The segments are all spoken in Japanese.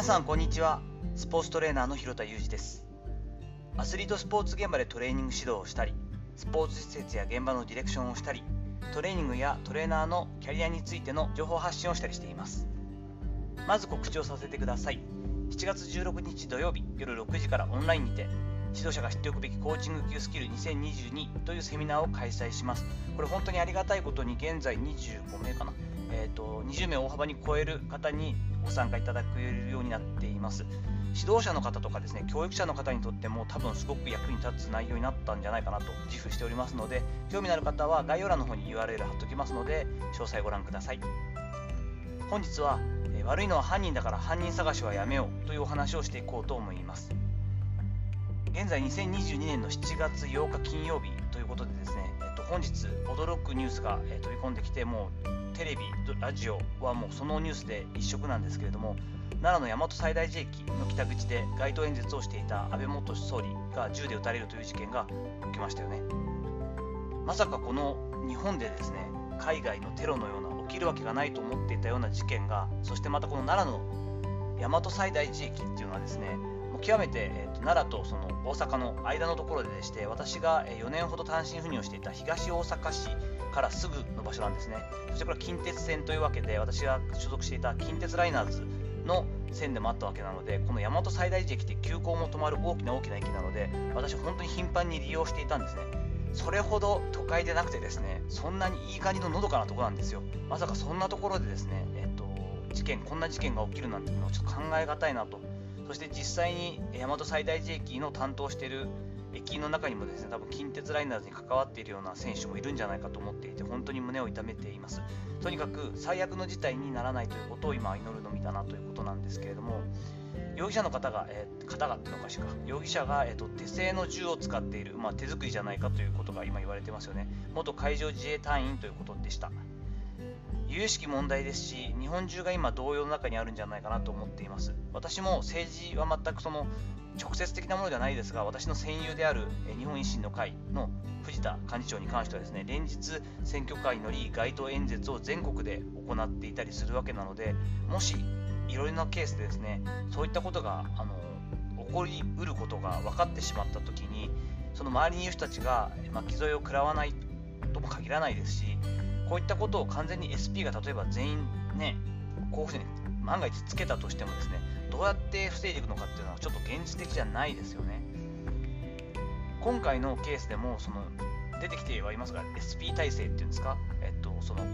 皆さんこんにちは。スポーツトレーナーの広田裕二です。アスリートスポーツ現場でトレーニング指導をしたりスポーツ施設や現場のディレクションをしたりトレーニングやトレーナーのキャリアについての情報発信をしたりしています。まず告知をさせてください。7月16日土曜日夜6時からオンラインにて指導者が知っておくべきコーチング級スキル2022というセミナーを開催します。これ本当にありがたいことに現在25名かな。えーと、20名を大幅に超える方にご参加いただけるようになっています。指導者の方とかですね教育者の方にとっても多分すごく役に立つ内容になったんじゃないかなと自負しておりますので興味のある方は概要欄の方に URL 貼っておきますので詳細ご覧ください本日は、え悪いのは犯人だから犯人探しはやめようというお話をしていこうと思います現在2022年の7月8日金曜日本日驚くニュースが、え飛び込んできてもうテレビ、ラジオはもうそのニュースで一色なんですけれども、奈良の大和西大寺駅の北口で街頭演説をしていた安倍元総理が銃で撃たれるという事件が起きましたよね。まさかこの日本でですね、海外のテロのような起きるわけがないと思っていたような事件が、そしてまたこの奈良の大和西大寺駅っていうのはですね、極めて、えーと、奈良とその大阪の間のところでして、私が4年ほど単身赴任をしていた東大阪市からすぐの場所なんですね。そしてこれは近鉄線というわけで、私が所属していた近鉄ライナーズの線でもあったわけなので、この大和西大寺駅って急行も止まる大きな大きな駅なので、私本当に頻繁に利用していたんですね。それほど都会でなくてですね、そんなにいい感じののどかなところなんですよ。まさかそんなところでですね、えっと、事件、こんな事件が起きるなんていうのをちょっと考えがたいなと。そして実際に大和西大寺駅の担当している駅員の中にもですね多分近鉄ライナーズに関わっているような選手もいるんじゃないかと思っていて本当に胸を痛めています。とにかく最悪の事態にならないということを今祈るのみだなということなんですけれども容疑者の方が、えー、方がっていうのかしか。容疑者が、えーと、手製の銃を使っている、まあ、手作りじゃないかということが今言われてますよね。元海上自衛隊員ということでした。由々しき問題ですし日本中が今同様の中にあるんじゃないかなと思っています。私も政治は全くその直接的なものではないですが、私の戦友である日本維新の会の藤田幹事長に関してはですね、連日選挙会に乗り街頭演説を全国で行っていたりするわけなので、もしいろいろなケースでですね、そういったことがあの起こりうることが分かってしまったときに、その周りにいる人たちが巻き添えを食らわないとも限らないですし、こういったことを完全に SP が例えば全員ね、こういうふうに万が一つけたとしてもですね、どうやって防いでいくのかっていうのはちょっと現実的じゃないですよね。今回のケースでもその出てきてはいますが SP 体制っていうんですか、えっと、その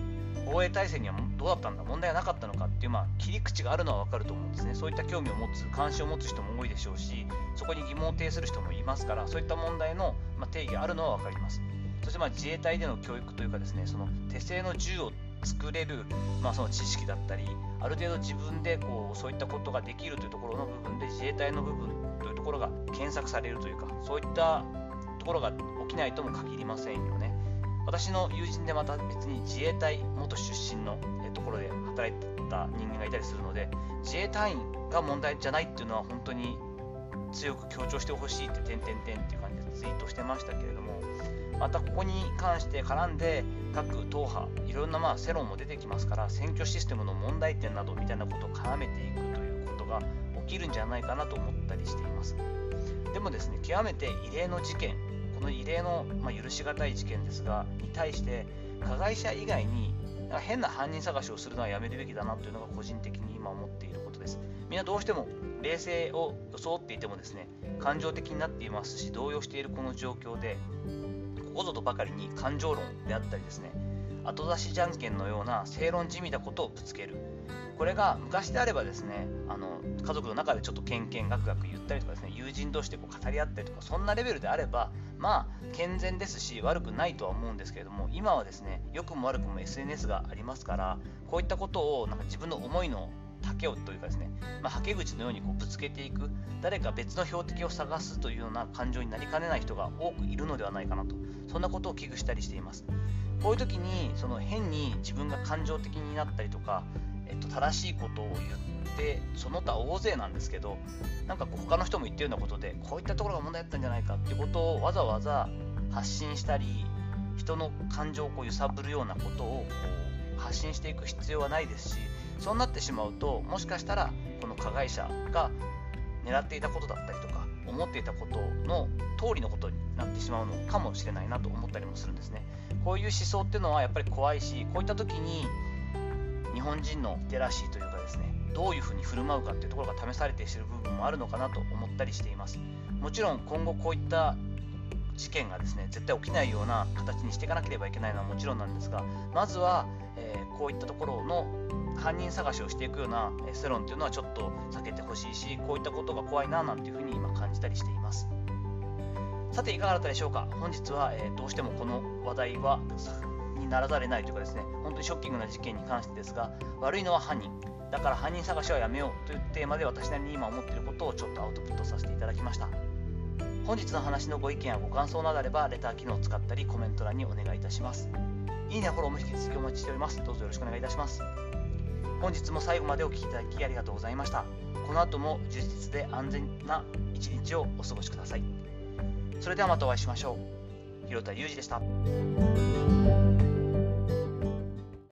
防衛体制にはどうだったんだ問題はなかったのかっていう、まあ、切り口があるのは分かると思うんですね。そういった興味を持つ関心を持つ人も多いでしょうしそこに疑問を呈する人もいますからそういった問題の、ま定義があるのは分かります。そしてまあ自衛隊での教育というかですねその手製の銃を作れる、まあ、その知識だったりある程度自分でこうそういったことができるというところの部分で自衛隊の部分というところが検索されるというかそういったところが起きないとも限りませんよね。私の友人でまた別に自衛隊元出身のところで働いた人間がいたりするので自衛隊員が問題じゃないっていうのは本当に強く強調してほしいって点々点っていう感じでツイートしてましたけれどもまたここに関して絡んで各党派いろんなまあ世論も出てきますから選挙システムの問題点などみたいなことを絡めていくということが起きるんじゃないかなと思ったりしています。でもですね極めて異例の事件この異例の、まあ、許し難い事件ですがに対して加害者以外に変な犯人探しをするのはやめるべきだなというのが個人的に今思っていることです。みんなどうしても冷静を装っていてもですね感情的になっていますし動揺しているこの状況でこぞとばかりに感情論であったりですね後出しじゃんけんのような正論じみたことをぶつける。これが昔であればですねあの家族の中でちょっとけんけんがくがく言ったりとかですね友人同士でこう語り合ったりとかそんなレベルであればまあ健全ですし悪くないとは思うんですけれども今はですね良くも悪くも SNS がありますからこういったことをなんか自分の思いの丈をというかですね、まあ、はけ口のようにこうぶつけていく誰か別の標的を探すというような感情になりかねない人が多くいるのではないかなとそんなことを危惧したりしています。こういう時にその変に自分が感情的になったりとか、えっと、正しいことを言ってその他大勢なんですけどなんかこう他の人も言ってるようなことでこういったところが問題だったんじゃないかっていうことをわざわざ発信したり人の感情をこう揺さぶるようなことをこう発信していく必要はないですしそうなってしまうともしかしたらこの加害者が狙っていたことだったりとか思っていたことの通りのことになってしまうのかもしれないなと思ったりもするんですね。こういう思想っていうのはやっぱり怖いしこういった時に日本人のリテラシーというかですねどういうふうに振る舞うかっていうところが試されている部分もあるのかなと思ったりしています。もちろん今後こういった事件がですね絶対起きないような形にしていかなければいけないのはもちろんなんですがまずは、えー、こういったところの犯人探しをしていくような世論っていうのはちょっと避けてほしいしこういったことが怖いななんていうふうに今感じたりしています。さていかがだったでしょうか？本日は、えー、どうしてもこの話題はにならざれないというかですね本当にショッキングな事件に関してですが悪いのは犯人。だから犯人探しはやめようというテーマで私なりに今思っていることをちょっとアウトプットさせていただきました。本日の話のご意見やご感想などあればレター機能を使ったりコメント欄にお願いいたします。いいねフォローも引き続きお待ちしております。どうぞよろしくお願いいたします。本日も最後までお聴きいただきありがとうございました。この後も充実で安全な一日をお過ごしください。それではまたお会いしましょう。広田裕二でした。